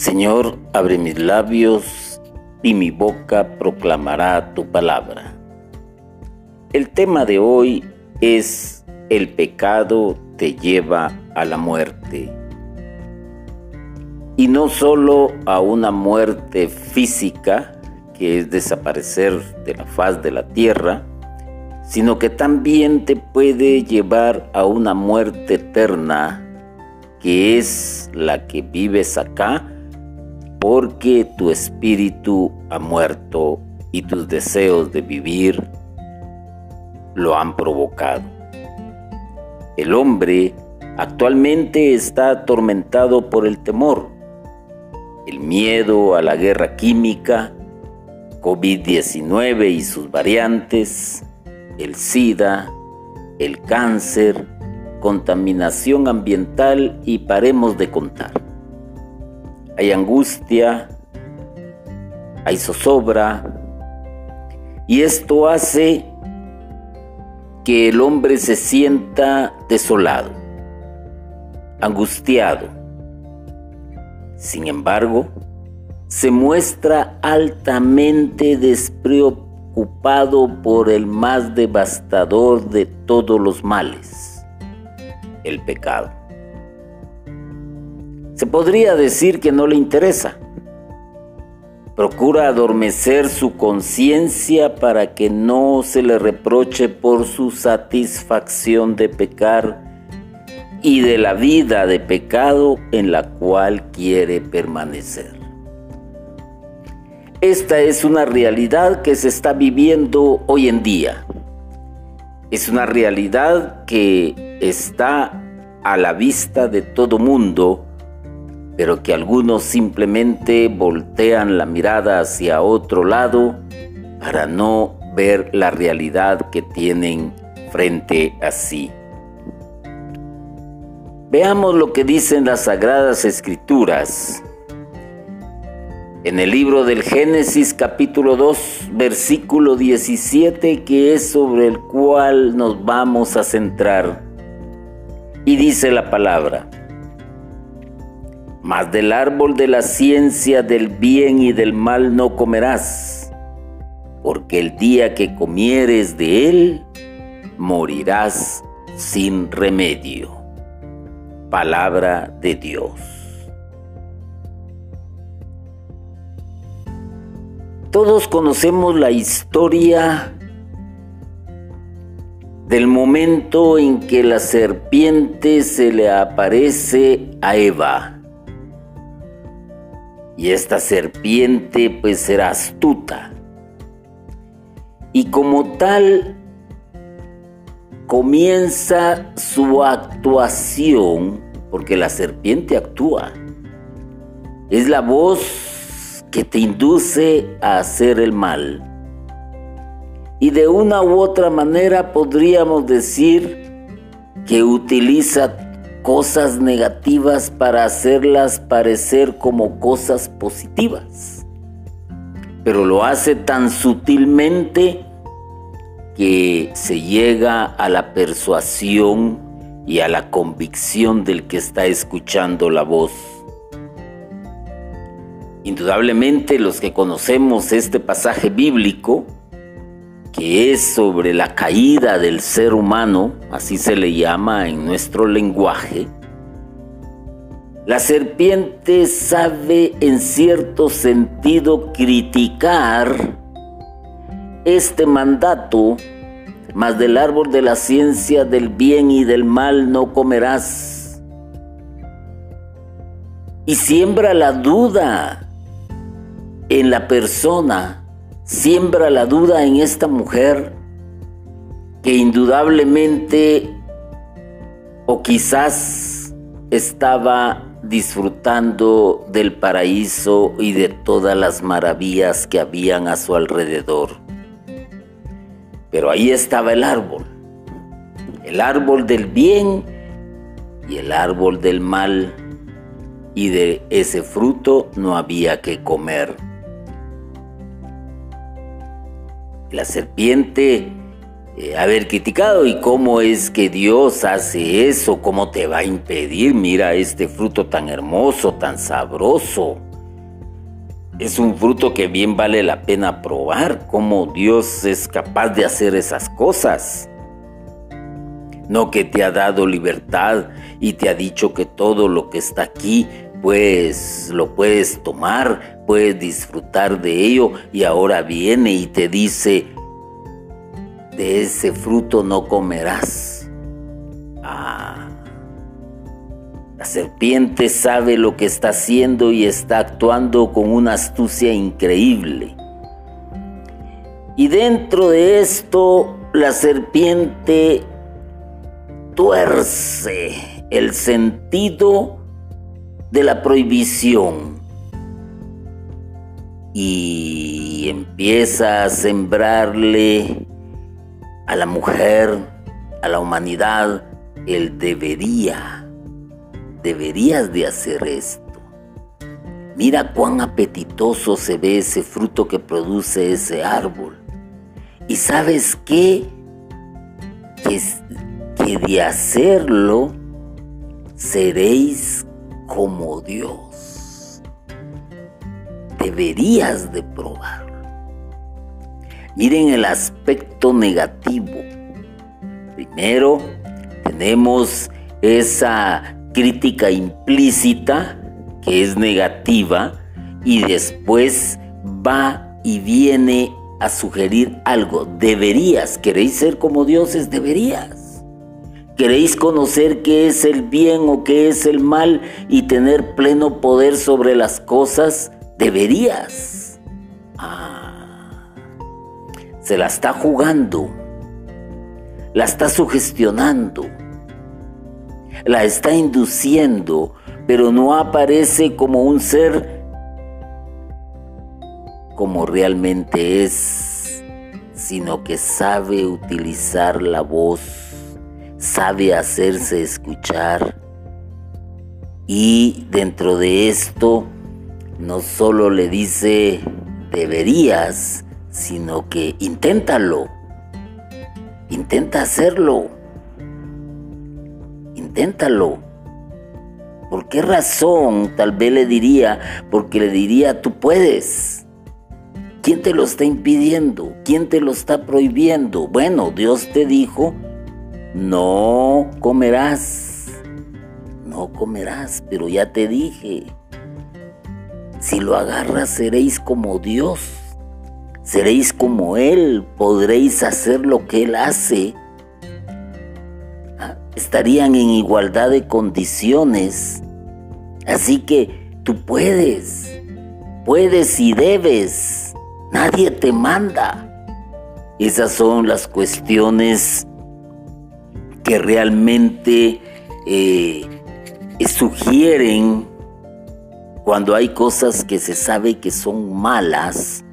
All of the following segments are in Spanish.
Señor, abre mis labios y mi boca proclamará tu palabra. El tema de hoy es el pecado te lleva a la muerte. Y no solo a una muerte física, que es desaparecer de la faz de la tierra, sino que también te puede llevar a una muerte eterna, que es la que vives acá porque tu espíritu ha muerto y tus deseos de vivir lo han provocado. El hombre actualmente está atormentado por el temor, el miedo a la guerra química, COVID-19 y sus variantes, el SIDA, el cáncer, contaminación ambiental y paremos de contar hay angustia, hay zozobra, y esto hace que el hombre se sienta desolado, angustiado. Sin embargo, se muestra altamente despreocupado por el más devastador de todos los males, el pecado. Se podría decir que no le interesa. Procura adormecer su conciencia para que no se le reproche por su satisfacción de pecar y de la vida de pecado en la cual quiere permanecer. Esta es una realidad que se está viviendo hoy en día. Es una realidad que está a la vista de todo mundo pero que algunos simplemente voltean la mirada hacia otro lado para no ver la realidad que tienen frente a sí. Veamos lo que dicen las sagradas escrituras. En el libro del Génesis capítulo 2 versículo 17 que es sobre el cual nos vamos a centrar. Y dice la palabra, mas del árbol de la ciencia del bien y del mal no comerás, porque el día que comieres de él, morirás sin remedio. Palabra de Dios. Todos conocemos la historia del momento en que la serpiente se le aparece a Eva y esta serpiente pues será astuta. Y como tal comienza su actuación, porque la serpiente actúa. Es la voz que te induce a hacer el mal. Y de una u otra manera podríamos decir que utiliza cosas negativas para hacerlas parecer como cosas positivas. Pero lo hace tan sutilmente que se llega a la persuasión y a la convicción del que está escuchando la voz. Indudablemente los que conocemos este pasaje bíblico, que es sobre la caída del ser humano, así se le llama en nuestro lenguaje, la serpiente sabe en cierto sentido criticar este mandato, mas del árbol de la ciencia del bien y del mal no comerás. Y siembra la duda en la persona siembra la duda en esta mujer que indudablemente o quizás estaba disfrutando del paraíso y de todas las maravillas que habían a su alrededor. Pero ahí estaba el árbol, el árbol del bien y el árbol del mal, y de ese fruto no había que comer. La serpiente eh, haber criticado y cómo es que Dios hace eso, cómo te va a impedir, mira este fruto tan hermoso, tan sabroso, es un fruto que bien vale la pena probar, cómo Dios es capaz de hacer esas cosas. No que te ha dado libertad y te ha dicho que todo lo que está aquí, pues lo puedes tomar, puedes disfrutar de ello y ahora viene y te dice, de ese fruto no comerás. Ah. La serpiente sabe lo que está haciendo y está actuando con una astucia increíble. Y dentro de esto, la serpiente tuerce el sentido de la prohibición y empieza a sembrarle a la mujer, a la humanidad, el debería. Deberías de hacer esto. Mira cuán apetitoso se ve ese fruto que produce ese árbol. Y sabes qué? Que, que de hacerlo seréis como Dios. Deberías de probarlo. Miren el aspecto negativo. Primero, tenemos esa crítica implícita que es negativa y después va y viene a sugerir algo. Deberías, ¿queréis ser como dioses? Deberías. ¿Queréis conocer qué es el bien o qué es el mal y tener pleno poder sobre las cosas? Deberías. Ah se la está jugando, la está sugestionando, la está induciendo, pero no aparece como un ser como realmente es, sino que sabe utilizar la voz, sabe hacerse escuchar y dentro de esto no solo le dice deberías, sino que inténtalo. Intenta hacerlo. Inténtalo. ¿Por qué razón? Tal vez le diría, porque le diría, tú puedes. ¿Quién te lo está impidiendo? ¿Quién te lo está prohibiendo? Bueno, Dios te dijo, no comerás. No comerás, pero ya te dije, si lo agarras seréis como Dios seréis como Él, podréis hacer lo que Él hace. Ah, estarían en igualdad de condiciones. Así que tú puedes, puedes y debes. Nadie te manda. Esas son las cuestiones que realmente eh, sugieren cuando hay cosas que se sabe que son malas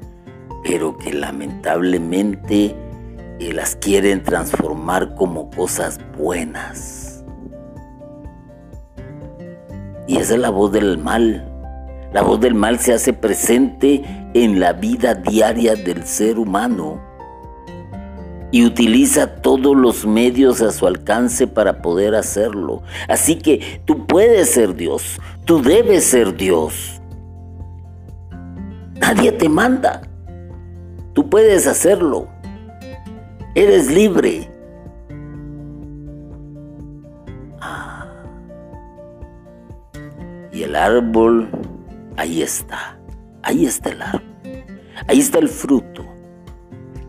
pero que lamentablemente eh, las quieren transformar como cosas buenas. Y esa es la voz del mal. La voz del mal se hace presente en la vida diaria del ser humano y utiliza todos los medios a su alcance para poder hacerlo. Así que tú puedes ser Dios, tú debes ser Dios. Nadie te manda. Tú puedes hacerlo. Eres libre. Ah. Y el árbol, ahí está. Ahí está el árbol. Ahí está el fruto.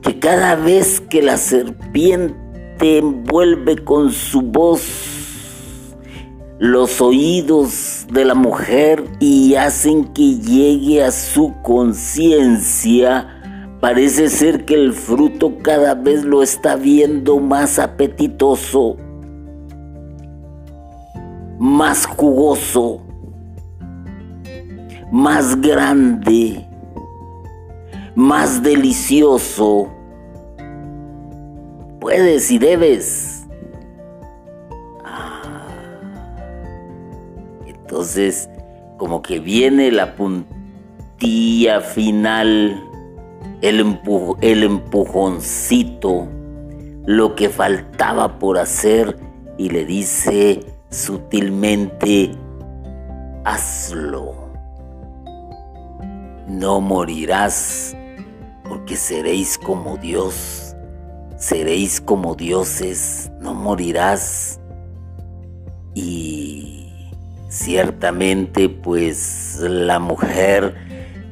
Que cada vez que la serpiente envuelve con su voz los oídos de la mujer y hacen que llegue a su conciencia, Parece ser que el fruto cada vez lo está viendo más apetitoso, más jugoso, más grande, más delicioso. Puedes y debes. Ah. Entonces, como que viene la puntilla final el, empujoncito, lo que faltaba por hacer y le dice sutilmente, hazlo. no morirás, porque seréis como Dios, seréis como dioses, no morirás. Y ciertamente pues la mujer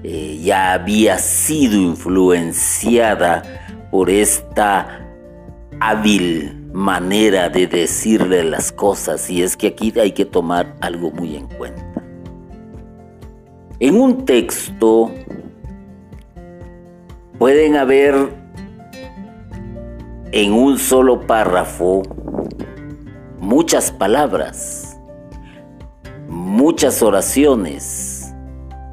eh, ya había sido influenciada por esta hábil manera de decirle las cosas y es que aquí hay que tomar algo muy en cuenta. En un texto pueden haber en un solo párrafo muchas palabras, muchas oraciones.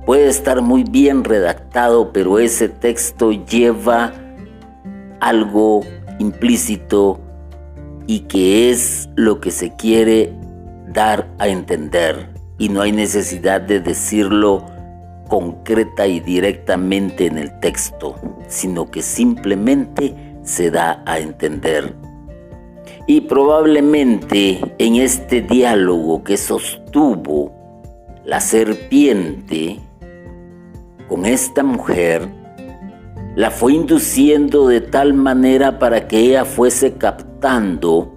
Puede estar muy bien redactado, pero ese texto lleva algo implícito y que es lo que se quiere dar a entender y no hay necesidad de decirlo concreta y directamente en el texto, sino que simplemente se da a entender. Y probablemente en este diálogo que sostuvo la serpiente con esta mujer, la fue induciendo de tal manera para que ella fuese captando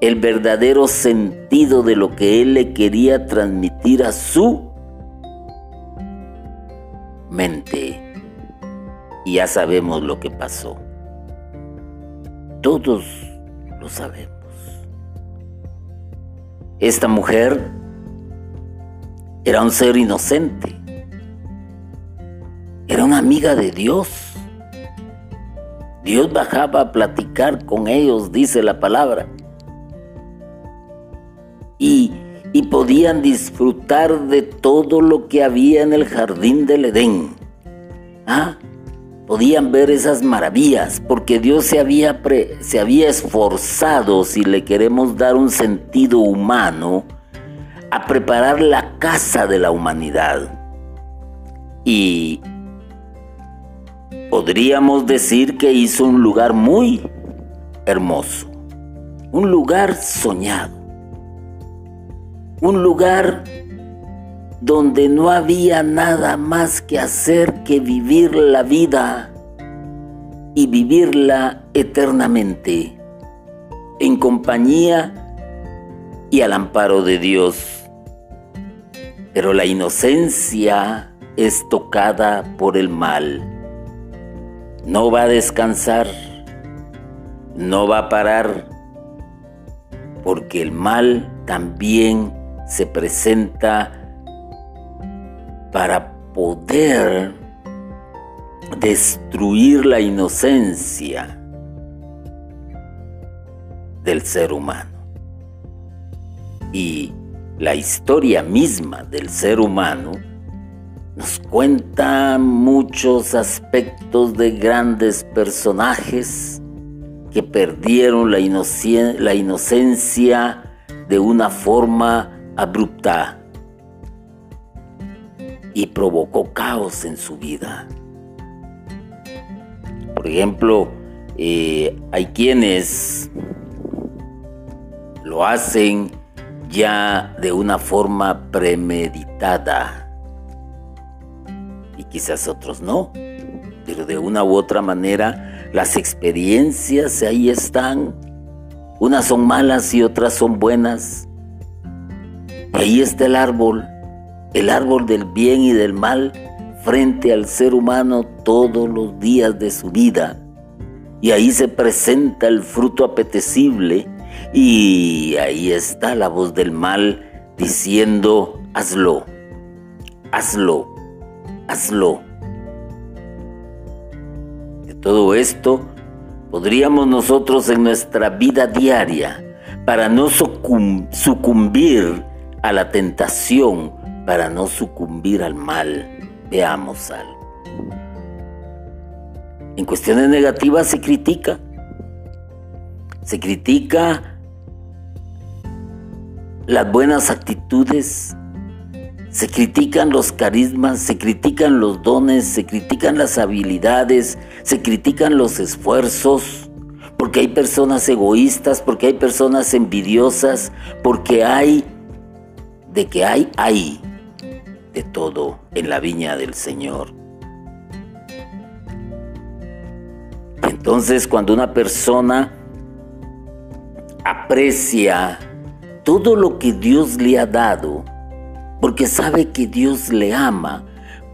el verdadero sentido de lo que él le quería transmitir a su mente. Y ya sabemos lo que pasó. Todos lo sabemos. Esta mujer era un ser inocente. Era una amiga de Dios. Dios bajaba a platicar con ellos, dice la palabra. Y, y, podían disfrutar de todo lo que había en el jardín del Edén. ¿Ah? Podían ver esas maravillas porque Dios se había, se había esforzado, si le queremos dar un sentido humano, a preparar la casa de la humanidad. Y podríamos decir que hizo un lugar muy hermoso, un lugar soñado, un lugar donde no había nada más que hacer que vivir la vida y vivirla eternamente en compañía y al amparo de Dios. Pero la inocencia es tocada por el mal no va a descansar, no va a parar, porque el mal también se presenta para poder destruir la inocencia del ser humano. Y la historia misma del ser humano nos cuenta muchos aspectos de grandes personajes que perdieron la, la inocencia de una forma abrupta y provocó caos en su vida. Por ejemplo, eh, hay quienes lo hacen ya de una forma premeditada quizás otros no, pero de una u otra manera las experiencias ahí están. Unas son malas y otras son buenas. Y ahí está el árbol, el árbol del bien y del mal frente al ser humano todos los días de su vida. Y ahí se presenta el fruto apetecible y ahí está la voz del mal diciendo, hazlo, hazlo, hazlo. De todo esto podríamos nosotros en nuestra vida diaria, para no sucumbir a la tentación, para no sucumbir al mal, veamos algo. En cuestiones negativas se critica. Se critica las buenas actitudes, se critican los carismas, se critican los dones, se critican las habilidades, se critican los esfuerzos, porque hay personas egoístas, porque hay personas envidiosas, porque hay, de que hay, hay de todo en la viña del Señor. Entonces cuando una persona aprecia todo lo que Dios le ha dado, porque sabe que Dios le ama,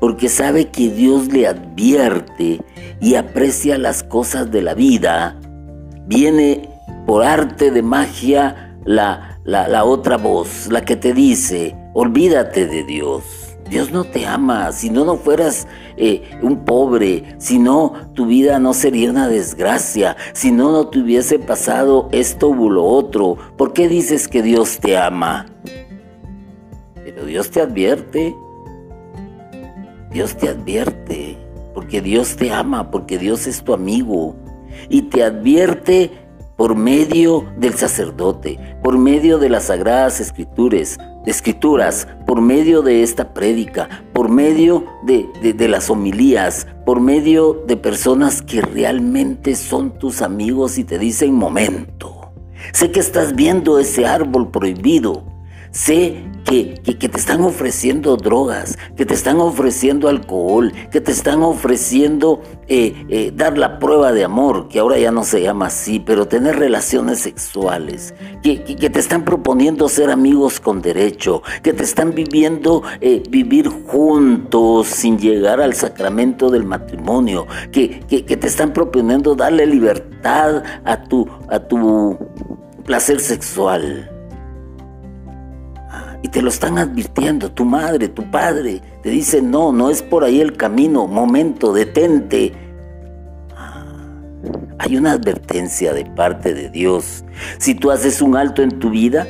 porque sabe que Dios le advierte y aprecia las cosas de la vida, viene por arte de magia la, la, la otra voz, la que te dice, olvídate de Dios. Dios no te ama, si no, no fueras eh, un pobre, si no, tu vida no sería una desgracia, si no, no te hubiese pasado esto o lo otro. ¿Por qué dices que Dios te ama? Pero Dios te advierte, Dios te advierte, porque Dios te ama, porque Dios es tu amigo. Y te advierte por medio del sacerdote, por medio de las sagradas escrituras, escrituras, por medio de esta prédica, por medio de, de, las homilías, por medio de personas que realmente son tus amigos y te dicen momento. Sé que estás viendo ese árbol prohibido, Sé que, que, te están ofreciendo drogas, que te están ofreciendo alcohol, que te están ofreciendo eh, eh, dar la prueba de amor, que ahora ya no se llama así, pero tener relaciones sexuales, que, que te están proponiendo ser amigos con derecho, que te están viviendo eh, vivir juntos sin llegar al sacramento del matrimonio, que, te están proponiendo darle libertad a tu, a tu placer sexual y te lo están advirtiendo, tu madre, tu padre, te dice, no, no es por ahí el camino, momento, detente. Ah, hay una advertencia de parte de Dios. Si tú haces un alto en tu vida,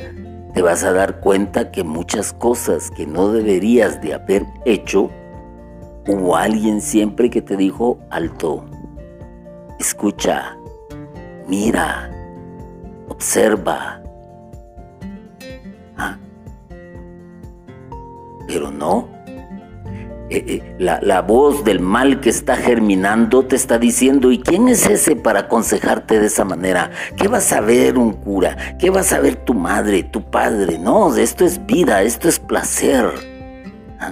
te vas a dar cuenta que muchas cosas que no deberías de haber hecho, hubo alguien siempre que te dijo, alto, escucha, mira, observa, Pero no. Eh, eh, la, voz del mal que está germinando te está diciendo, ¿y quién es ese para aconsejarte de esa manera? ¿Qué va a saber un cura? ¿Qué va a saber tu madre, tu padre? No, esto es vida, esto es placer. ¿Ah?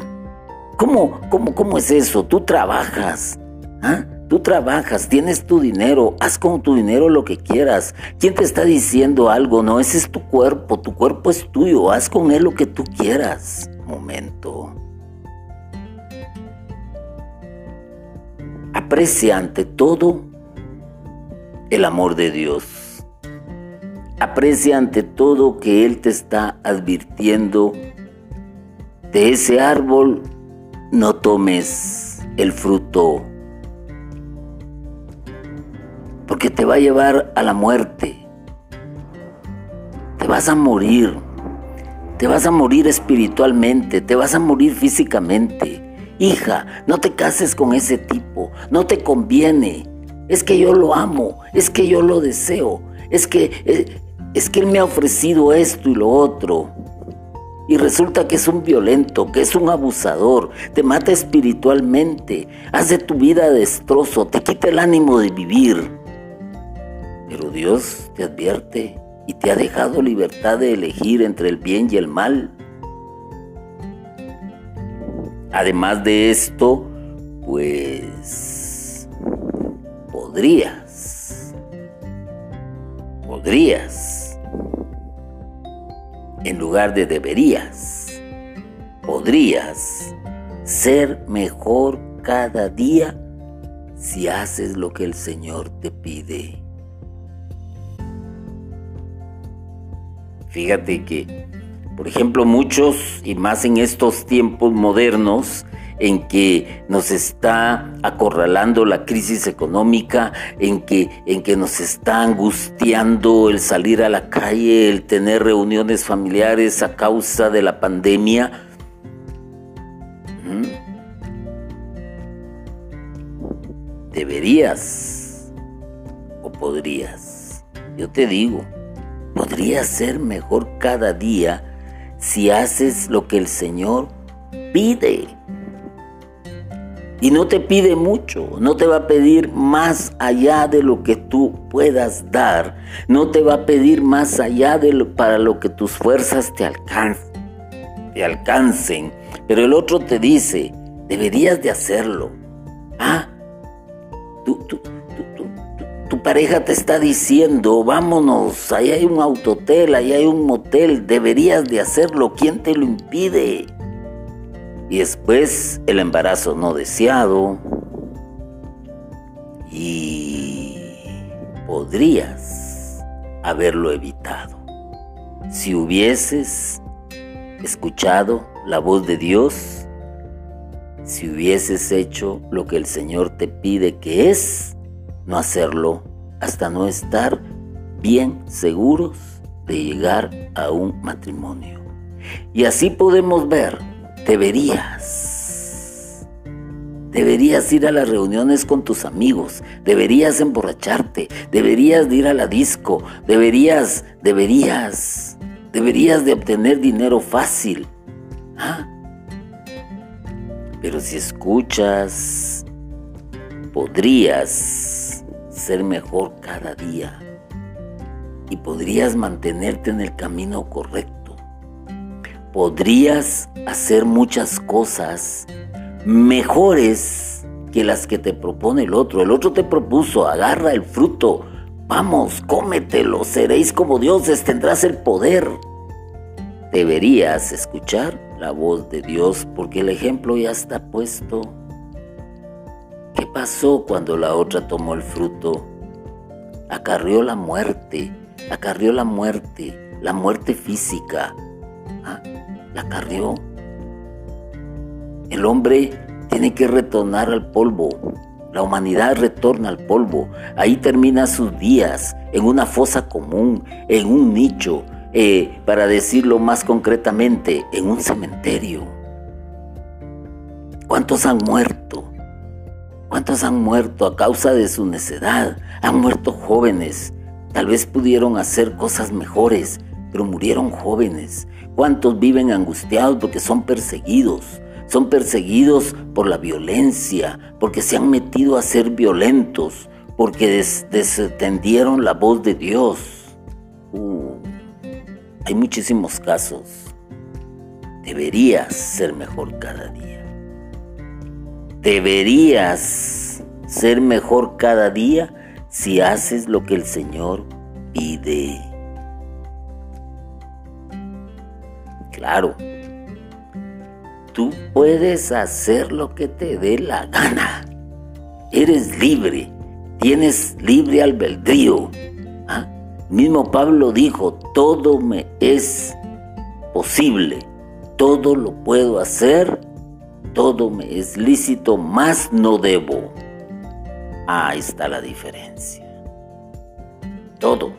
¿Cómo, cómo, cómo es eso? Tú trabajas. ¿Ah? Tú trabajas, tienes tu dinero, haz con tu dinero lo que quieras. ¿Quién te está diciendo algo? No, ese es tu cuerpo, tu cuerpo es tuyo, haz con él lo que tú quieras momento. Aprecia ante todo el amor de Dios. Aprecia ante todo que Él te está advirtiendo de ese árbol no tomes el fruto, porque te va a llevar a la muerte. Te vas a morir. Te vas a morir espiritualmente, te vas a morir físicamente. Hija, no te cases con ese tipo, no te conviene. Es que yo lo amo, es que yo lo deseo, es que, eh, es que él me ha ofrecido esto y lo otro. Y resulta que es un violento, que es un abusador, te mata espiritualmente, hace tu vida destrozo, te quita el ánimo de vivir. Pero Dios te advierte, y te ha dejado libertad de elegir entre el bien y el mal. Además de esto, pues podrías, podrías, en lugar de deberías, podrías ser mejor cada día si haces lo que el Señor te pide. Fíjate que, por ejemplo, muchos, y más en estos tiempos modernos, en que nos está acorralando la crisis económica, en que, en que nos está angustiando el salir a la calle, el tener reuniones familiares a causa de la pandemia. ¿Mm? Deberías o podrías, yo te digo, podría ser mejor cada día si haces lo que el Señor pide. Y no te pide mucho, no te va a pedir más allá de lo que tú puedas dar, no te va a pedir más allá de lo, para lo que tus fuerzas te, te alcancen. Pero el otro te dice, deberías de hacerlo. Ah, tú, tú, pareja te está diciendo, vámonos, ahí hay un autotel, ahí hay un motel, deberías de hacerlo, ¿quién te lo impide? Y después el embarazo no deseado y podrías haberlo evitado si hubieses escuchado la voz de Dios, si hubieses hecho lo que el Señor te pide que es, no hacerlo hasta no estar bien seguros de llegar a un matrimonio. Y así podemos ver, deberías, deberías ir a las reuniones con tus amigos, deberías emborracharte, deberías ir a la disco, deberías, deberías, deberías de obtener dinero fácil. ¿Ah? Pero si escuchas, podrías ser mejor cada día y podrías mantenerte en el camino correcto. Podrías hacer muchas cosas mejores que las que te propone el otro. El otro te propuso, agarra el fruto, vamos, cómetelo, seréis como dioses, tendrás el poder. Deberías escuchar la voz de Dios porque el ejemplo ya está puesto. ¿Qué pasó cuando la otra tomó el fruto? Acarrió la muerte, acarrió la muerte, la muerte física. ¿Ah? La acarrió. El hombre tiene que retornar al polvo. La humanidad retorna al polvo. Ahí termina sus días, en una fosa común, en un nicho, eh, para decirlo más concretamente, en un cementerio. ¿Cuántos han muerto? ¿Cuántos han muerto a causa de su necedad? Han muerto jóvenes. Tal vez pudieron hacer cosas mejores, pero murieron jóvenes. ¿Cuántos viven angustiados porque son perseguidos? Son perseguidos por la violencia, porque se han metido a ser violentos, porque desatendieron la voz de Dios. Uh. Hay muchísimos casos. Deberías ser mejor cada día. Deberías ser mejor cada día si haces lo que el Señor pide. Claro, tú puedes hacer lo que te dé la gana. Eres libre, tienes libre albedrío. ¿Ah? Mismo Pablo dijo, todo me es posible, todo lo puedo hacer, todo me es lícito, más no debo. Ahí está la diferencia. Todo,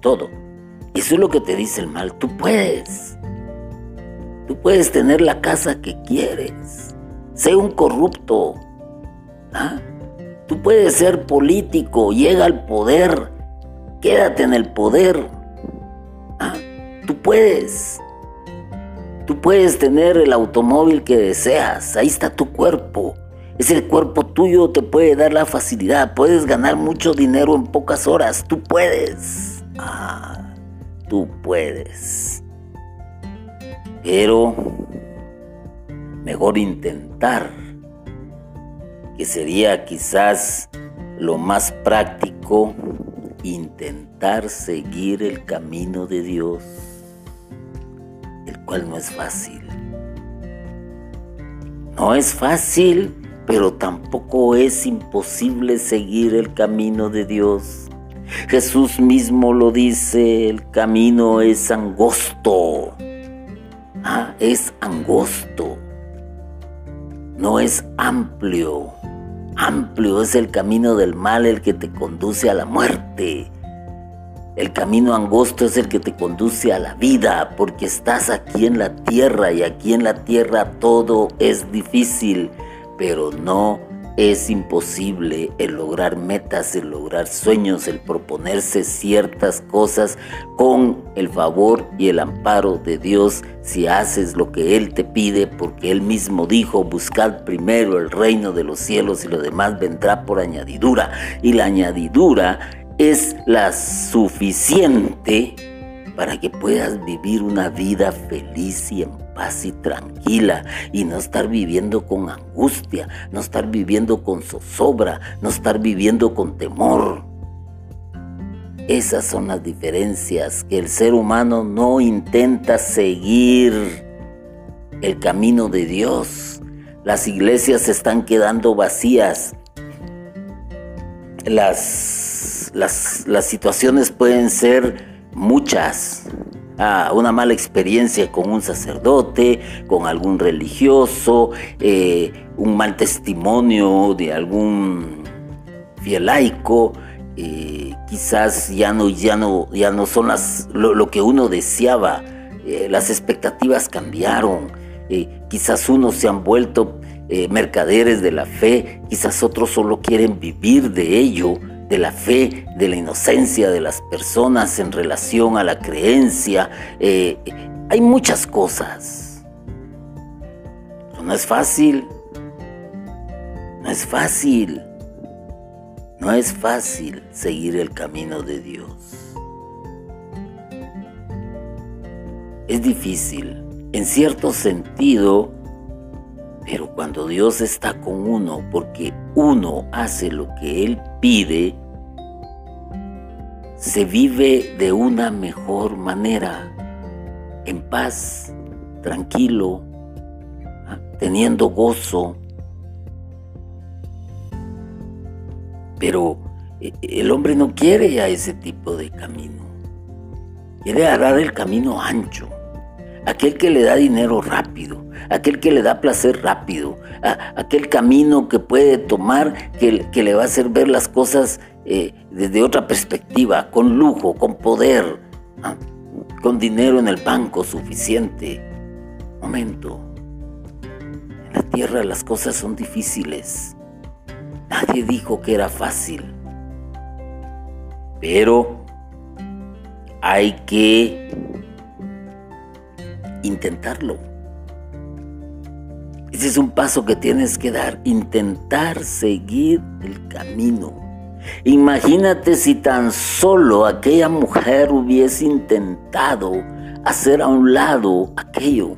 todo. Eso es lo que te dice el mal, tú puedes. Tú puedes tener la casa que quieres. Sé un corrupto. ¿ah? Tú puedes ser político, llega al poder Quédate en el poder. Ah, tú puedes. Tú puedes tener el automóvil que deseas. Ahí está tu cuerpo. Ese cuerpo tuyo te puede dar la facilidad. Puedes ganar mucho dinero en pocas horas. Tú puedes. Ah, tú puedes. Pero mejor intentar, que sería quizás lo más práctico intentar seguir el camino de Dios, el cual no es fácil. No es fácil, pero tampoco es imposible seguir el camino de Dios. Jesús mismo lo dice, el camino es angosto. Ah, es angosto. No es amplio. Amplio es el camino del mal el que te conduce a la muerte. El camino angosto es el que te conduce a la vida, porque estás aquí en la tierra y aquí en la tierra todo es difícil, pero no es imposible el lograr metas, el lograr sueños, el proponerse ciertas cosas con el favor y el amparo de Dios si haces lo que Él te pide, porque Él mismo dijo, buscad primero el reino de los cielos y lo demás vendrá por añadidura. Y la añadidura es la suficiente para que puedas vivir una vida feliz y en paz y tranquila y no estar viviendo con angustia, no estar viviendo con zozobra, no estar viviendo con temor. Esas son las diferencias, que el ser humano no intenta seguir el camino de Dios. Las iglesias se están quedando vacías. Las, las, las situaciones pueden ser muchas. Ah, una mala experiencia con un sacerdote, con algún religioso, eh, un mal testimonio de algún fiel laico, eh, quizás ya no, ya no, ya no son las, lo, que uno deseaba, eh, las expectativas cambiaron, quizás unos se han vuelto mercaderes de la fe, quizás otros solo quieren vivir de ello, de la fe, de la inocencia de las personas en relación a la creencia. Eh, hay muchas cosas. no es fácil. No es fácil. No es fácil seguir el camino de Dios. Es difícil, en cierto sentido, pero cuando Dios está con uno, porque uno hace lo que Él pide, se vive de una mejor manera, en paz, tranquilo, teniendo gozo. Pero eh, el hombre no quiere a ese tipo de camino. Quiere agarrar el camino ancho, aquel que le da dinero rápido, aquel que le da placer rápido, aquel camino que puede tomar que, que, le va a hacer ver las cosas eh, desde otra perspectiva, con lujo, con poder, con dinero en el banco suficiente. Momento. En la tierra las cosas son difíciles. Nadie dijo que era fácil. Pero hay que intentarlo. Ese es un paso que tienes que dar, intentar seguir el camino. Imagínate si tan solo aquella mujer hubiese intentado hacer a un lado aquello.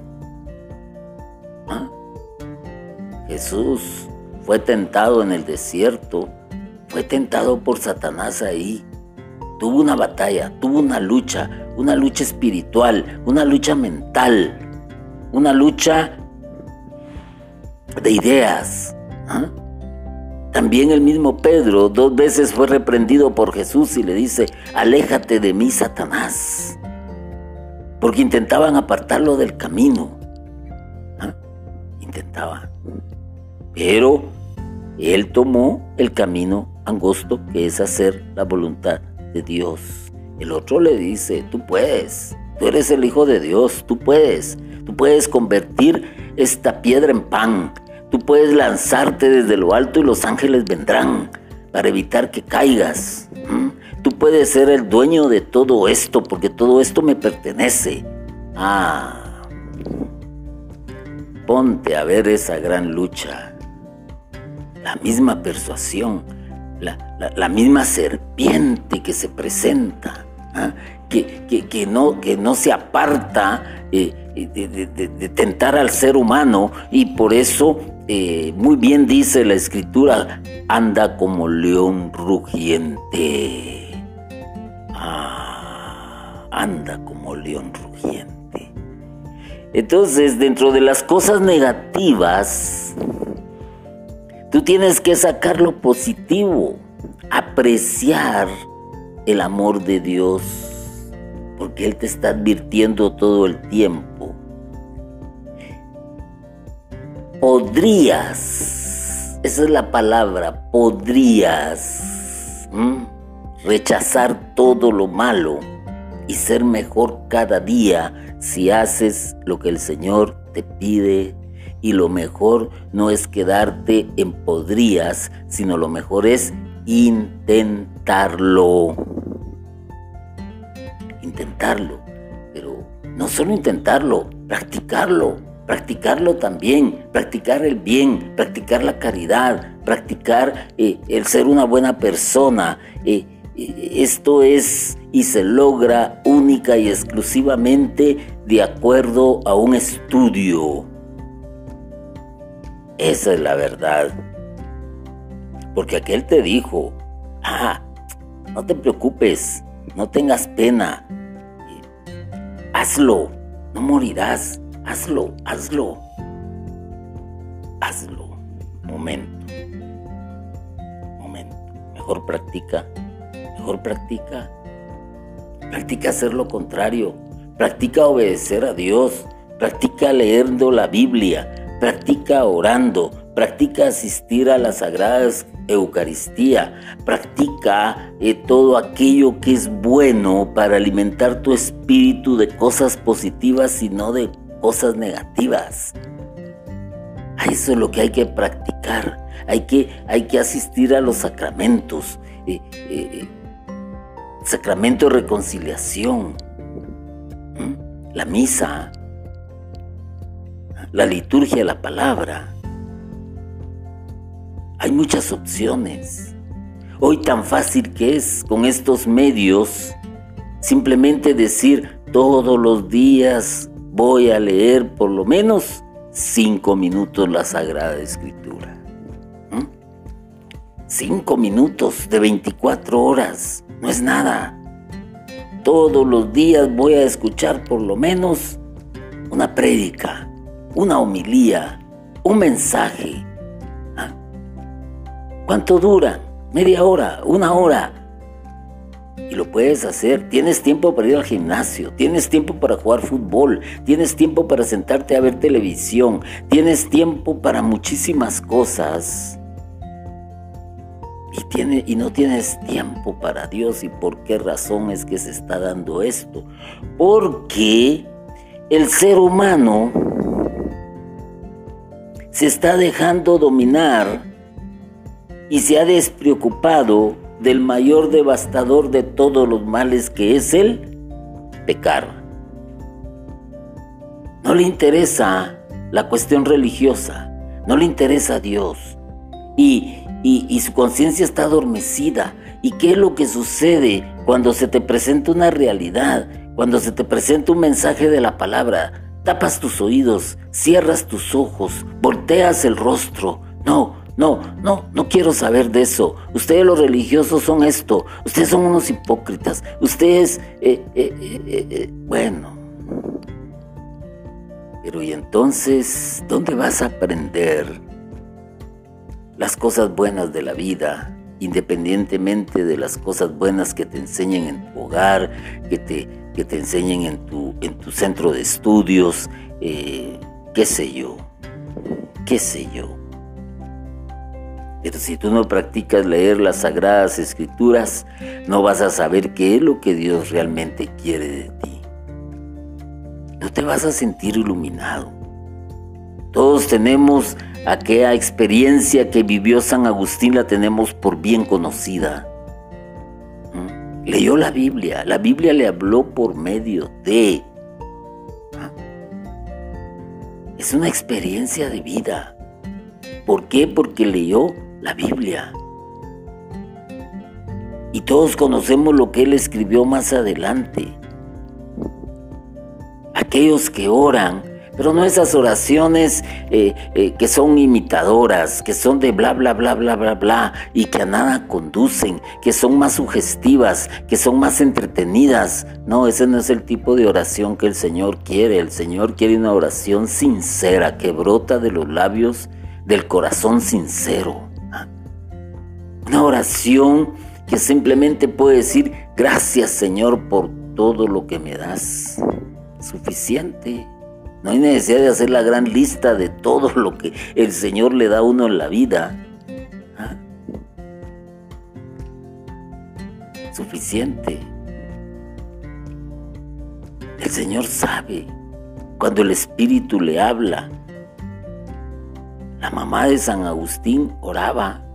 ¿Ah? Jesús fue tentado en el desierto, fue tentado por Satanás ahí. Tuvo una batalla, tuvo una lucha, una lucha espiritual, una lucha mental, una lucha de ideas. ¿ah? También el mismo Pedro dos veces fue reprendido por Jesús y le dice, aléjate de mí, Satanás, porque intentaban apartarlo del camino. ¿ah? Intentaban. Pero él tomó el camino angosto que es hacer la voluntad de Dios. El otro le dice, tú puedes, tú eres el Hijo de Dios, tú puedes, tú puedes convertir esta piedra en pan, Tú puedes lanzarte desde lo alto y los ángeles vendrán para evitar que caigas. Tú puedes ser el dueño de todo esto porque todo esto me pertenece. Ah, ponte a ver esa gran lucha. La misma persuasión, la, misma serpiente que se presenta, ¿ah? que, no, que no se aparta eh, de, tentar al ser humano y por eso eh, muy bien dice la escritura, anda como león rugiente. Ah, anda como león rugiente. Entonces, dentro de las cosas negativas, tú tienes que sacar lo positivo, apreciar el amor de Dios, porque Él te está advirtiendo todo el tiempo podrías, esa es la palabra, podrías rechazar todo lo malo y ser mejor cada día si haces lo que el Señor te pide. Y lo mejor no es quedarte en podrías, sino lo mejor es intentarlo. Intentarlo. Pero no solo intentarlo, practicarlo practicarlo también, practicar el bien, practicar la caridad, practicar eh, el ser una buena persona. Eh, eh, esto es y se logra única y exclusivamente de acuerdo a un estudio. Esa es la verdad. Porque aquel te dijo, ah, no te preocupes, no tengas pena. Hazlo, no morirás. Hazlo, hazlo. Hazlo. Momento. Momento. Mejor practica. Mejor practica. Practica hacer lo contrario. Practica obedecer a Dios. Practica leyendo la Biblia. Practica orando. Practica asistir a las sagradas Eucaristía. Practica eh, todo aquello que es bueno para alimentar tu espíritu de cosas positivas y no de cosas negativas. eso es lo que hay que practicar. Hay que, hay que asistir a los sacramentos. Eh, eh, sacramento de reconciliación. La misa. La liturgia de la palabra hay muchas opciones. Hoy tan fácil que es con estos medios simplemente decir todos los días voy a leer por lo menos cinco minutos la Sagrada Escritura. Cinco minutos de 24 horas no es nada. Todos los días voy a escuchar por lo menos una prédica, una homilía, un mensaje, ¿Cuánto dura? Media hora, una hora. Y lo puedes hacer. Tienes tiempo para ir al gimnasio, tienes tiempo para jugar fútbol, tienes tiempo para sentarte a ver televisión, tienes tiempo para muchísimas cosas. Y, tiene, y no tienes tiempo para Dios. ¿Y por qué razón es que se está dando esto? Porque el ser humano se está dejando dominar y se ha despreocupado del mayor devastador de todos los males que es el pecar. No le interesa la cuestión religiosa, no le interesa a Dios y, y su conciencia está adormecida. ¿Y qué es lo que sucede cuando se te presenta una realidad, cuando se te presenta un mensaje de la palabra? Tapas tus oídos, cierras tus ojos, volteas el rostro. No, no, no, no quiero saber de eso. Ustedes los religiosos son esto. Ustedes son unos hipócritas. Ustedes, eh, eh, eh, bueno. Pero y entonces, ¿dónde vas a aprender las cosas buenas de la vida? Independientemente de las cosas buenas que te enseñen en tu hogar, que te, que te enseñen en tu, en tu centro de estudios, qué sé yo, qué sé yo. Pero si tú no practicas leer las sagradas escrituras, no vas a saber qué es lo que Dios realmente quiere de ti. No te vas a sentir iluminado. Todos tenemos aquella experiencia que vivió San Agustín, la tenemos por bien conocida. ¿Mm? Leyó la Biblia, la Biblia le habló por medio de... ¿Ah? Es una experiencia de vida. ¿Por qué? Porque leyó la Biblia. Y todos conocemos lo que él escribió más adelante. Aquellos que oran, pero no esas oraciones eh, eh, que son imitadoras, que son de bla, bla, bla, bla, bla, bla, y que a nada conducen, que son más sugestivas, que son más entretenidas. No, ese no es el tipo de oración que el Señor quiere. El Señor quiere una oración sincera, que brota de los labios del corazón sincero. Una oración que simplemente puede decir, gracias Señor por todo lo que me das. Suficiente. No hay necesidad de hacer la gran lista de todo lo que el Señor le da a uno en la vida. ¿Ah? Suficiente. El Señor sabe cuando el Espíritu le habla. La mamá de San Agustín oraba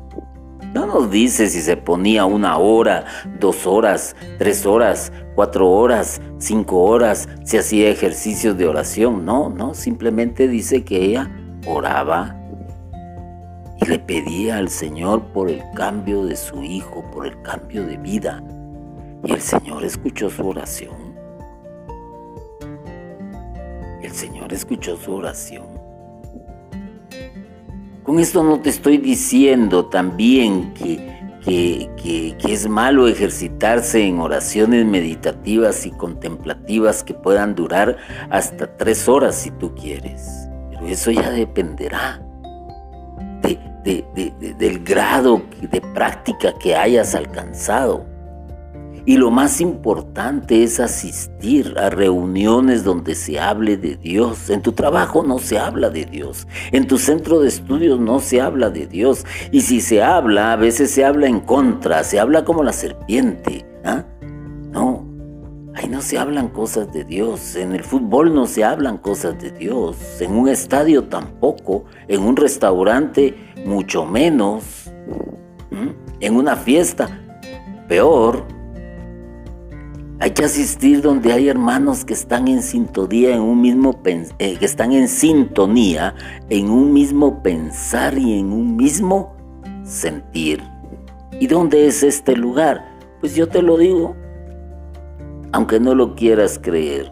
no nos dice si se ponía una hora, dos horas, tres horas, cuatro horas, cinco horas, si hacía ejercicios de oración. No, no, simplemente dice que ella oraba y le pedía al Señor por el cambio de su hijo, por el cambio de vida. Y el Señor escuchó su oración. El Señor escuchó su oración. Con esto no te estoy diciendo también que, que, es malo ejercitarse en oraciones meditativas y contemplativas que puedan durar hasta tres horas si tú quieres. Pero eso ya dependerá del grado de práctica que hayas alcanzado. Y lo más importante es asistir a reuniones donde se hable de Dios. En tu trabajo no se habla de Dios. En tu centro de estudios no se habla de Dios. Y si se habla, a veces se habla en contra, se habla como la serpiente. ¿ah? No, ahí no se hablan cosas de Dios. En el fútbol no se hablan cosas de Dios. En un estadio tampoco. En un restaurante mucho menos. En una fiesta peor. Hay que asistir donde hay hermanos que están en sintonía, en un mismo eh, que están en sintonía, en un mismo pensar y en un mismo sentir. ¿Y dónde es este lugar? Pues yo te lo digo, aunque no lo quieras creer.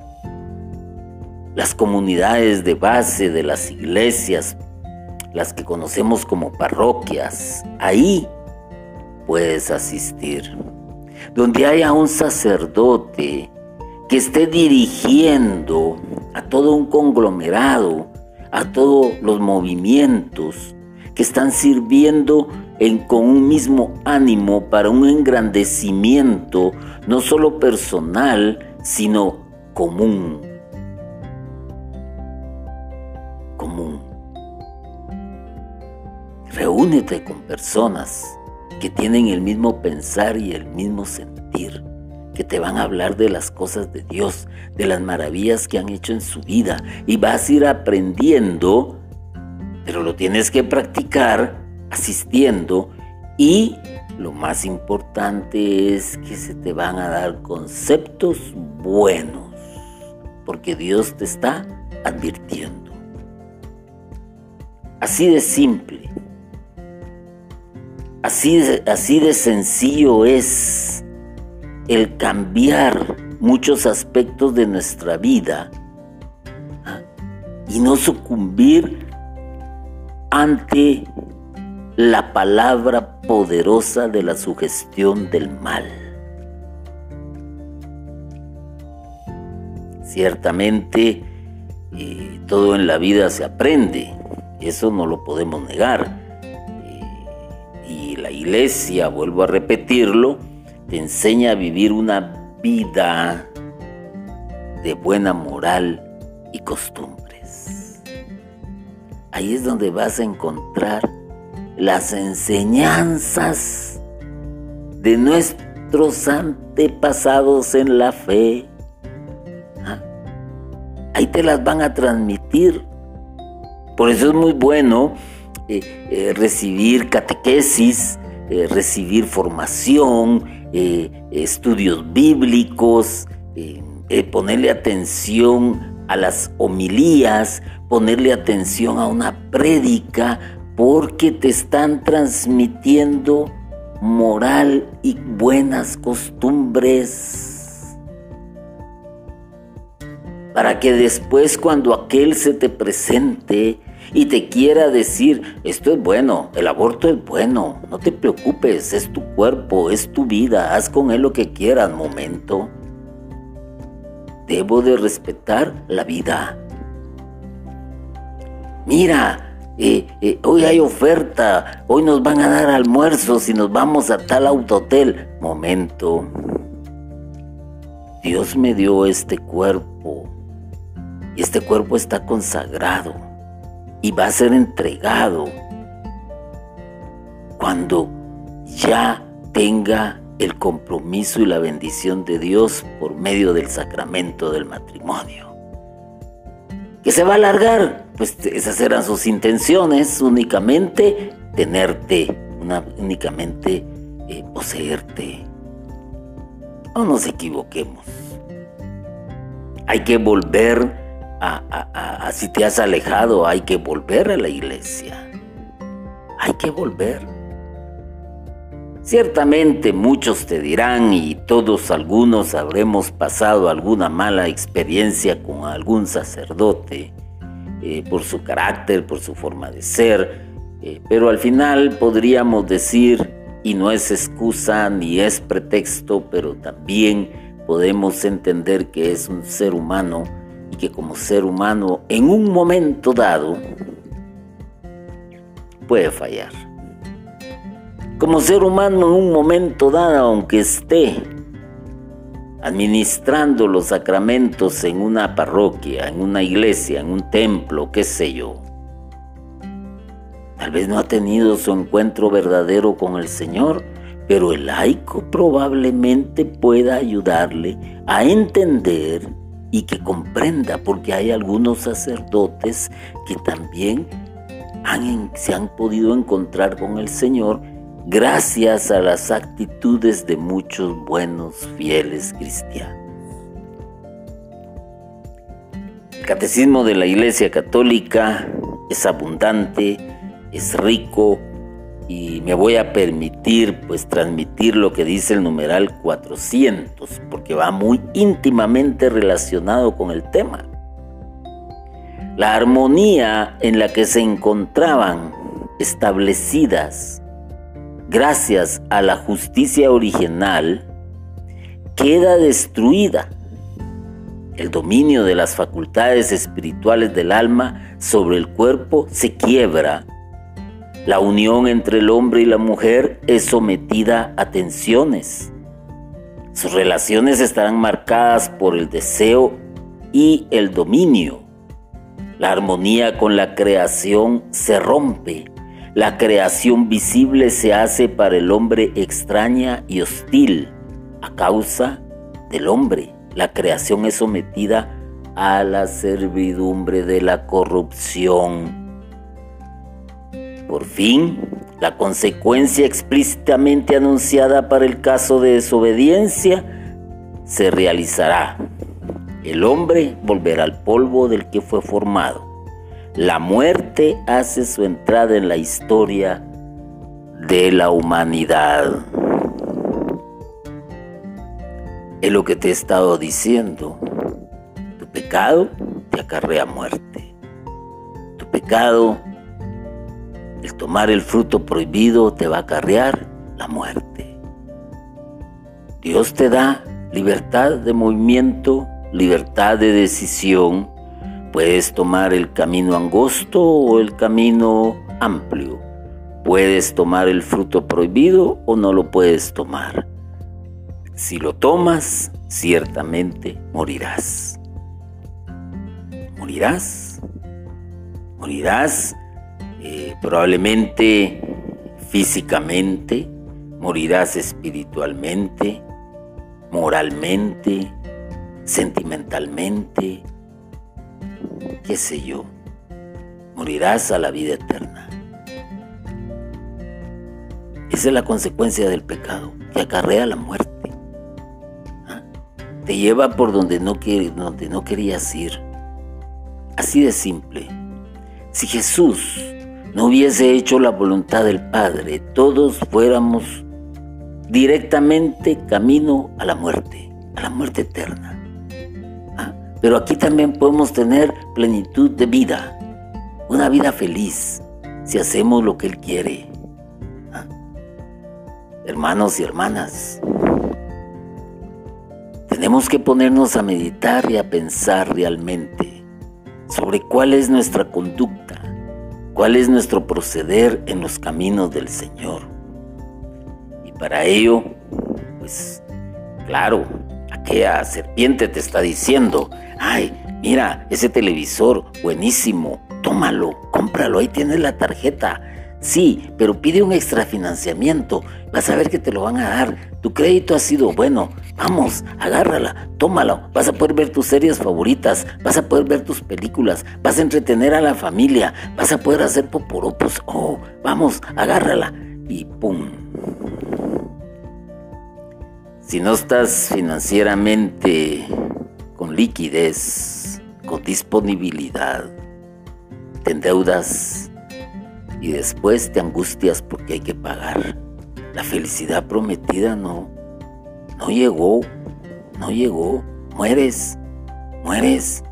Las comunidades de base de las iglesias, las que conocemos como parroquias, ahí puedes asistir donde haya un sacerdote que esté dirigiendo a todo un conglomerado, a todos los movimientos que están sirviendo con un mismo ánimo para un engrandecimiento no solo personal, sino común. Común. Reúnete con personas que tienen el mismo pensar y el mismo sentir, que te van a hablar de las cosas de Dios, de las maravillas que han hecho en su vida y vas a ir aprendiendo, pero lo tienes que practicar asistiendo y lo más importante es que se te van a dar conceptos buenos, porque Dios te está advirtiendo. Así de simple. Así, de sencillo es el cambiar muchos aspectos de nuestra vida ¿ah? y no sucumbir ante la palabra poderosa de la sugestión del mal. Ciertamente, eh, todo en la vida se aprende, eso no lo podemos negar la iglesia, vuelvo a repetirlo, te enseña a vivir una vida de buena moral y costumbres. Ahí es donde vas a encontrar las enseñanzas de nuestros antepasados en la fe. ¿Ah? Ahí te las van a transmitir. Por eso es muy bueno eh, eh, recibir catequesis, eh, recibir formación, estudios bíblicos, ponerle atención a las homilías, ponerle atención a una prédica, porque te están transmitiendo moral y buenas costumbres. Para que después cuando aquel se te presente, y te quiera decir, esto es bueno, el aborto es bueno, no te preocupes, es tu cuerpo, es tu vida, haz con él lo que quieras, momento. Debo de respetar la vida. Mira, eh, eh, hoy hay oferta, hoy nos van a dar almuerzos y nos vamos a tal autotel. Momento. Dios me dio este cuerpo y este cuerpo está consagrado y va a ser entregado cuando ya tenga el compromiso y la bendición de Dios por medio del sacramento del matrimonio. ¿Que se va a alargar? Pues esas eran sus intenciones, únicamente tenerte, únicamente eh, poseerte. No nos equivoquemos. Hay que volver a, si te has alejado, hay que volver a la iglesia. Hay que volver. Ciertamente muchos te dirán y todos algunos habremos pasado alguna mala experiencia con algún sacerdote eh, por su carácter, por su forma de ser, eh, pero al final podríamos decir y no es excusa ni es pretexto, pero también podemos entender que es un ser humano que como ser humano en un momento dado puede fallar. Como ser humano en un momento dado, aunque esté administrando los sacramentos en una parroquia, en una iglesia, en un templo, qué sé yo, tal vez no ha tenido su encuentro verdadero con el Señor, pero el laico probablemente pueda ayudarle a entender y que comprenda, porque hay algunos sacerdotes que también se han podido encontrar con el Señor gracias a las actitudes de muchos buenos fieles cristianos. El catecismo de la Iglesia Católica es abundante, es rico y me voy a permitir pues transmitir lo que dice el numeral 400 porque va muy íntimamente relacionado con el tema. La armonía en la que se encontraban establecidas gracias a la justicia original queda destruida. El dominio de las facultades espirituales del alma sobre el cuerpo se quiebra la unión entre el hombre y la mujer es sometida a tensiones. Sus relaciones estarán marcadas por el deseo y el dominio. La armonía con la creación se rompe. La creación visible se hace para el hombre extraña y hostil a causa del hombre. La creación es sometida a la servidumbre de la corrupción por fin, la consecuencia explícitamente anunciada para el caso de desobediencia se realizará. El hombre volverá al polvo del que fue formado. La muerte hace su entrada en la historia de la humanidad. Es lo que te he estado diciendo. Tu pecado te acarrea muerte. Tu pecado el tomar el fruto prohibido te va a acarrear la muerte. Dios te da libertad de movimiento, libertad de decisión. Puedes tomar el camino angosto o el camino amplio. Puedes tomar el fruto prohibido o no lo puedes tomar. Si lo tomas, ciertamente morirás. Morirás. Morirás eh, probablemente físicamente, morirás espiritualmente, moralmente, sentimentalmente, qué sé yo, morirás a la vida eterna. Esa es la consecuencia del pecado, que acarrea la muerte. ¿Ah? Te lleva por donde no, donde no querías ir. Así de simple. Si Jesús no hubiese hecho la voluntad del Padre, todos fuéramos directamente camino a la muerte, a la muerte eterna. ¿Ah? Pero aquí también podemos tener plenitud de vida, una vida feliz, si hacemos lo que Él quiere. ¿Ah? Hermanos y hermanas, tenemos que ponernos a meditar y a pensar realmente sobre cuál es nuestra conducta cuál es nuestro proceder en los caminos del Señor. Y para ello, pues claro, aquella serpiente te está diciendo, ay, mira, ese televisor, buenísimo, tómalo, cómpralo, ahí tienes la tarjeta. Sí, pero pide un extrafinanciamiento. Vas a ver que te lo van a dar. Tu crédito ha sido bueno. Vamos, agárrala, tómala. Vas a poder ver tus series favoritas. Vas a poder ver tus películas. Vas a entretener a la familia. Vas a poder hacer poporopos. Oh, vamos, agárrala. Y pum. Si no estás financieramente con liquidez, con disponibilidad, te endeudas y después te angustias porque hay que pagar. La felicidad prometida no, no llegó, no llegó. Mueres, mueres,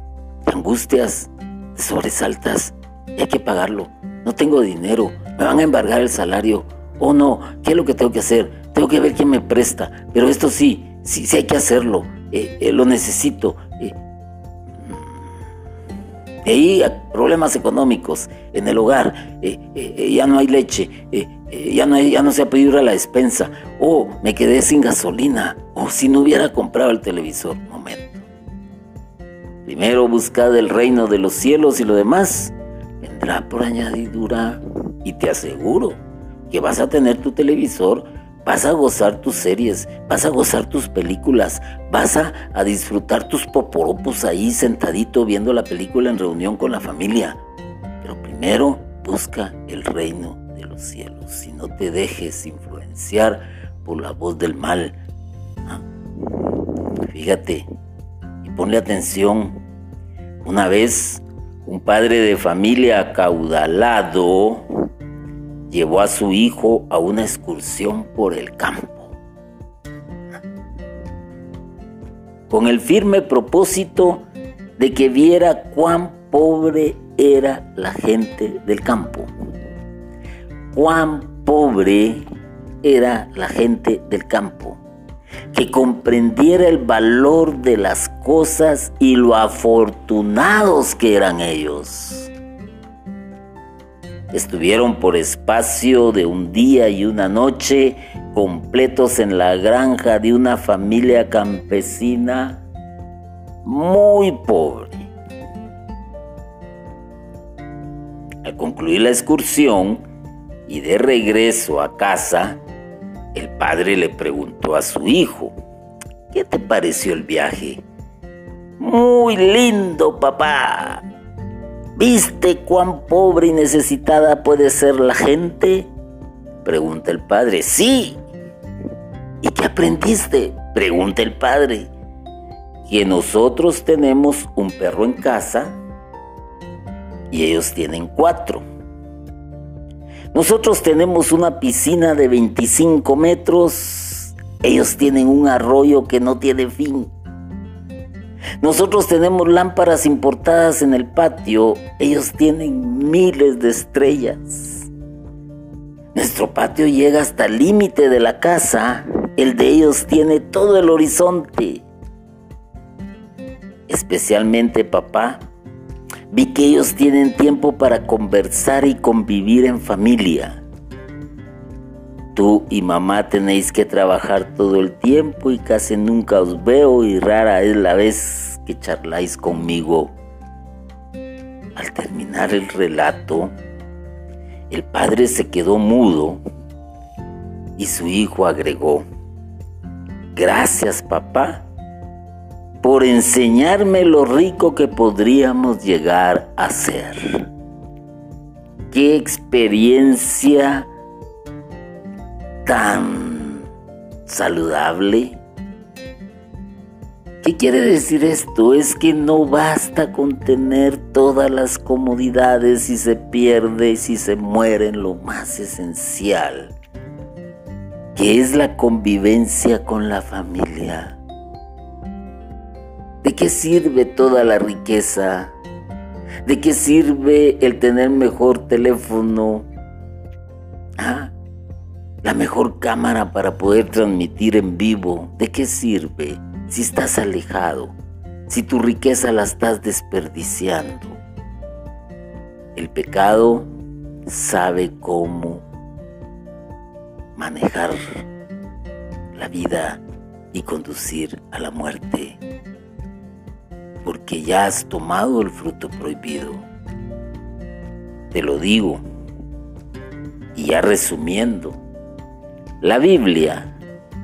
te angustias, sobresaltas y hay que pagarlo. No tengo dinero, me van a embargar el salario. oh no, ¿qué es lo que tengo que hacer? Tengo que ver quién me presta, pero esto sí, sí, sí hay que hacerlo, eh, eh, lo necesito. Eh. De problemas económicos en el hogar, ya no hay leche, ya, no ya no se ha pedido a la despensa, o me quedé sin gasolina, o si no hubiera comprado el televisor. Momento. Primero buscad el reino de los cielos y lo demás vendrá por añadidura. Y te aseguro que vas a tener tu televisor, vas a gozar tus series, vas a gozar tus películas, vas a, disfrutar tus poporopos ahí sentadito viendo la película en reunión con la familia. Pero primero busca el reino de los cielos y no te dejes influenciar por la voz del mal. Ah, fíjate y ponle atención. Una vez un padre de familia acaudalado llevó a su hijo a una excursión por el campo, con el firme propósito de que viera cuán pobre era la gente del campo, cuán pobre era la gente del campo, que comprendiera el valor de las cosas y lo afortunados que eran ellos Estuvieron por espacio de un día y una noche completos en la granja de una familia campesina muy pobre. Al concluir la excursión y de regreso a casa, el padre le preguntó a su hijo, ¿qué te pareció el viaje? Muy lindo, papá. ¿Viste cuán pobre y necesitada puede ser la gente? Pregunta el padre. Sí. ¿Y qué aprendiste? Pregunta el padre. Que nosotros tenemos un perro en casa y ellos tienen cuatro. Nosotros tenemos una piscina de 25 metros, ellos tienen un arroyo que no tiene fin. Nosotros tenemos lámparas importadas en el patio, ellos tienen miles de estrellas. Nuestro patio llega hasta el límite de la casa, el de ellos tiene todo el horizonte. Especialmente papá, vi que ellos tienen tiempo para conversar y convivir en familia. Tú y mamá tenéis que trabajar todo el tiempo y casi nunca os veo y rara es la vez que charláis conmigo. Al terminar el relato, el padre se quedó mudo y su hijo agregó, gracias papá por enseñarme lo rico que podríamos llegar a ser. Qué experiencia tan saludable. ¿Qué quiere decir esto? Es que no basta con tener todas las comodidades si se pierde, si se muere en lo más esencial, que es la convivencia con la familia. ¿De qué sirve toda la riqueza? ¿De qué sirve el tener mejor teléfono? ¿Ah? La mejor cámara para poder transmitir en vivo, ¿de qué sirve si estás alejado, si tu riqueza la estás desperdiciando? El pecado sabe cómo manejar la vida y conducir a la muerte, porque ya has tomado el fruto prohibido. Te lo digo, y ya resumiendo, la Biblia,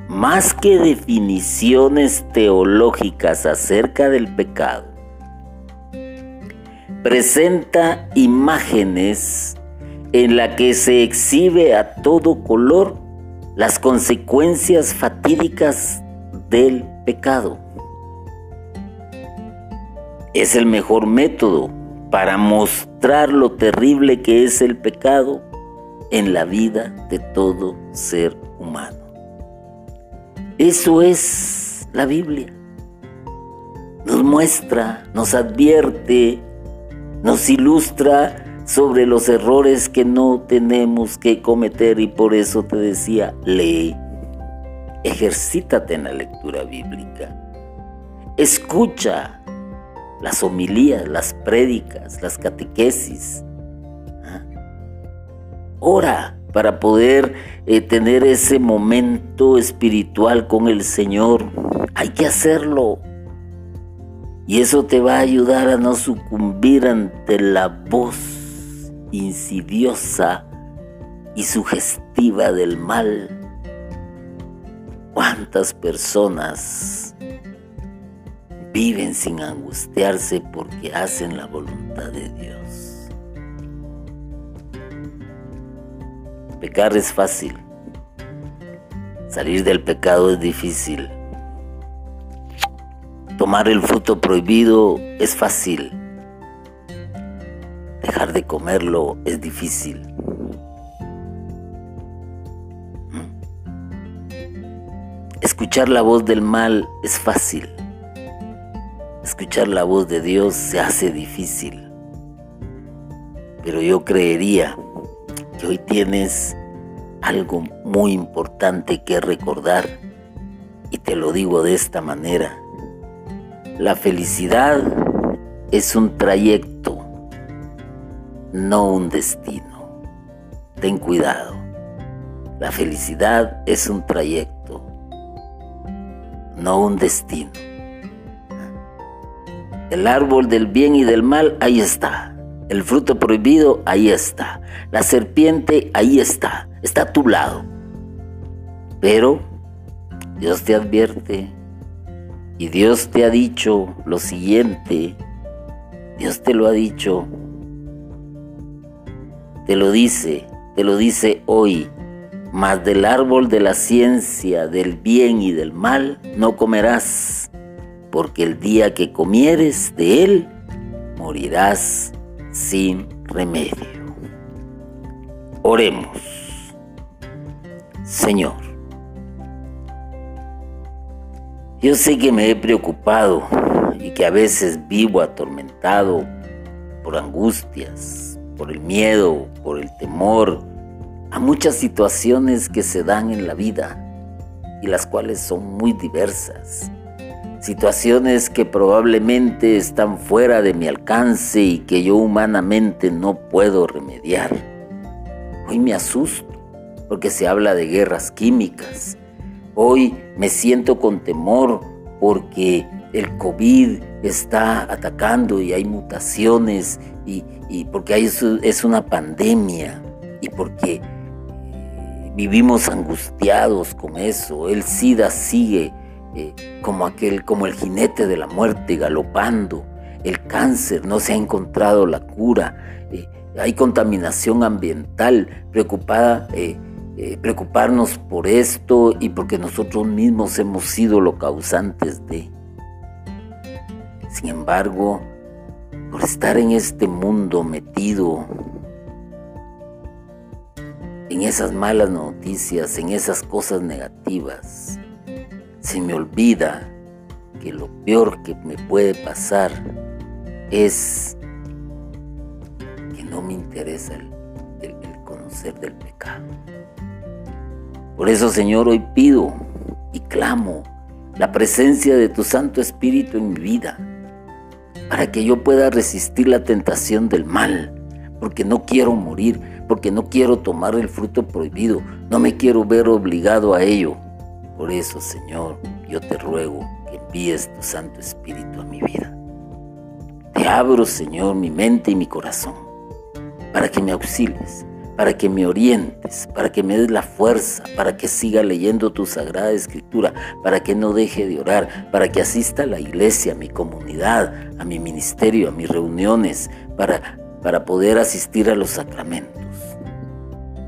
más que definiciones teológicas acerca del pecado, presenta imágenes en la que se exhibe a todo color las consecuencias fatídicas del pecado. Es el mejor método para mostrar lo terrible que es el pecado en la vida de todo ser humano. Eso es la Biblia. Nos muestra, nos advierte, nos ilustra sobre los errores que no tenemos que cometer y por eso te decía, lee, ejercítate en la lectura bíblica, escucha las homilías, las prédicas, las catequesis, ¿ah? ora para poder eh, tener ese momento espiritual con el Señor. Hay que hacerlo. Y eso te va a ayudar a no sucumbir ante la voz insidiosa y sugestiva del mal. ¿Cuántas personas viven sin angustiarse porque hacen la voluntad de Dios? Pecar es fácil. Salir del pecado es difícil. Tomar el fruto prohibido es fácil Dejar de comerlo es difícil. Escuchar la voz del mal es fácil. Escuchar la voz de Dios se hace difícil. Pero yo creería hoy tienes algo muy importante que recordar y te lo digo de esta manera. La felicidad es un trayecto no un destino. Ten cuidado. La felicidad es un trayecto, no un destino. El árbol del bien y del mal, ahí está. El fruto prohibido, ahí está. La serpiente, ahí está. Está a tu lado. Pero Dios te advierte y Dios te ha dicho lo siguiente. Dios te lo ha dicho te lo dice, te lo dice hoy, mas del árbol de la ciencia, del bien y del mal, no comerás, porque el día que comieres de él, morirás sin remedio. Oremos. Señor, yo sé que me he preocupado y que a veces vivo atormentado por angustias, por el miedo, por el temor, a muchas situaciones que se dan en la vida y las cuales son muy diversas. Situaciones que probablemente están fuera de mi alcance y que yo humanamente no puedo remediar. Hoy me asusto porque se habla de guerras químicas. Hoy me siento con temor porque el COVID está atacando y hay mutaciones y, porque hay, es una pandemia y porque eh, vivimos angustiados con eso. El SIDA sigue eh, como aquel, como el jinete de la muerte galopando. El cáncer no se ha encontrado la cura. Eh, hay contaminación ambiental preocupada. preocuparnos por esto y porque nosotros mismos hemos sido los causantes de. Sin embargo, por estar en este mundo metido en esas malas noticias, en esas cosas negativas, se me olvida que lo peor que me puede pasar es que no me interesa el, conocer del pecado. Por eso, Señor, hoy pido y clamo la presencia de tu Santo Espíritu en mi vida para que yo pueda resistir la tentación del mal, porque no quiero morir, porque no quiero tomar el fruto prohibido, no me quiero ver obligado a ello. Por eso, Señor, yo te ruego que envíes tu Santo Espíritu a mi vida. Te abro, Señor, mi mente y mi corazón, para que me auxilies, para que me orientes, para que me des la fuerza, para que siga leyendo tu sagrada escritura, para que no deje de orar, para que asista a la iglesia, a mi comunidad, a mi ministerio, a mis reuniones, para, para poder asistir a los sacramentos.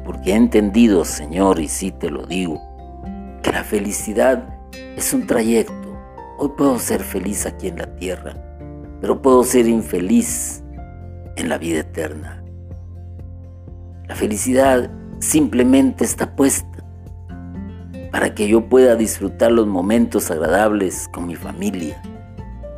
Porque he entendido, Señor, y sí te lo digo, que la felicidad es un trayecto. Hoy puedo ser feliz aquí en la tierra, pero puedo ser infeliz en la vida eterna. La felicidad simplemente está puesta para que yo pueda disfrutar los momentos agradables con mi familia,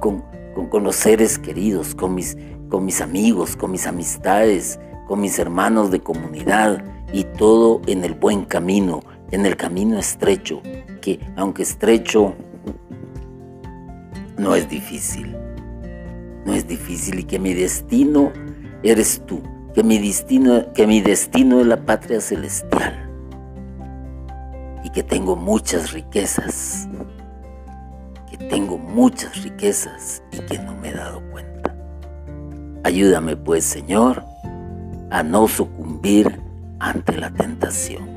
con, con, los seres queridos, con mis, con mis amigos, con mis amistades, con mis hermanos de comunidad y todo en el buen camino, en el camino estrecho, que aunque estrecho, no es difícil. No es difícil y que mi destino eres tú, que mi destino, que mi destino es la patria celestial y que tengo muchas riquezas, que tengo muchas riquezas y que no me he dado cuenta. Ayúdame pues, Señor, a no sucumbir ante la tentación.